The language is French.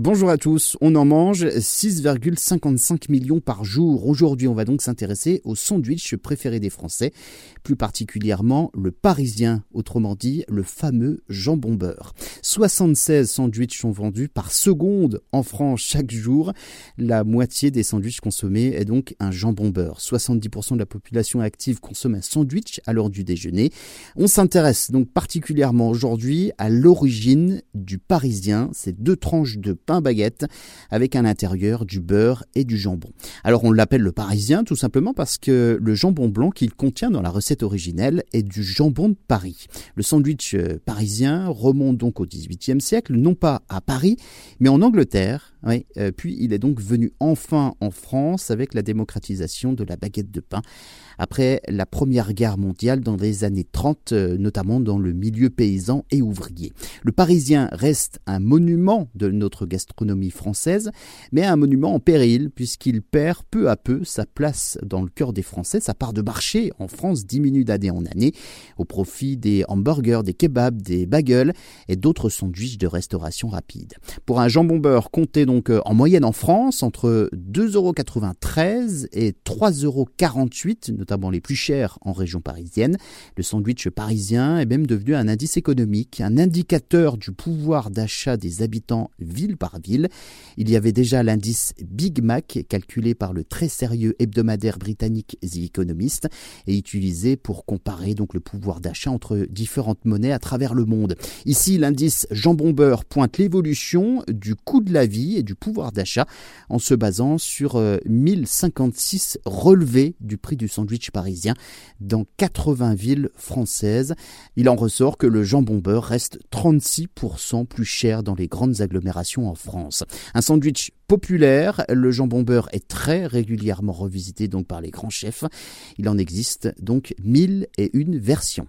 Bonjour à tous, on en mange 6,55 millions par jour. Aujourd'hui, on va donc s'intéresser au sandwich préféré des Français, plus particulièrement le parisien, autrement dit le fameux jambon beurre. 76 sandwichs sont vendus par seconde en France chaque jour. La moitié des sandwichs consommés est donc un jambon beurre. 70% de la population active consomme un sandwich à l'heure du déjeuner. On s'intéresse donc particulièrement aujourd'hui à l'origine du parisien, ces deux tranches de pain baguette avec à l'intérieur du beurre et du jambon. Alors on l'appelle le parisien tout simplement parce que le jambon blanc qu'il contient dans la recette originelle est du jambon de Paris. Le sandwich euh, parisien remonte donc au XVIIIe siècle, non pas à Paris, mais en Angleterre. Euh, puis il est donc venu enfin en France avec la démocratisation de la baguette de pain après la Première Guerre mondiale dans les années 30, euh, notamment dans le milieu paysan et ouvrier. Le Parisien reste un monument de notre gastronomie française, mais un monument en péril puisqu'il perd peu à peu sa place dans le cœur des Français. Sa part de marché en France diminue d'année en année au profit des hamburgers, des kebabs, des bagels et d'autres sandwichs de restauration rapide. Pour un jambon beurre compté donc euh, en moyenne en France entre 2,93€ et 3,48€, notamment les plus chers en région parisienne. Le sandwich parisien est même devenu un indice économique, un indicateur du pouvoir d'achat des habitants ville par ville. Il y avait déjà l'indice Big Mac calculé par le très sérieux hebdomadaire britannique The Economist et utilisé pour comparer donc le pouvoir d'achat entre différentes monnaies à travers le monde. Ici, l'indice jambon beurre pointe l'évolution du coût de la vie du pouvoir d'achat en se basant sur 1056 euh, relevés du prix du sandwich parisien dans 80 villes françaises. Il en ressort que le jambon beurre reste 36% plus cher dans les grandes agglomérations en France. Un sandwich populaire, le jambon beurre est très régulièrement revisité donc par les grands chefs. Il en existe donc mille et une versions.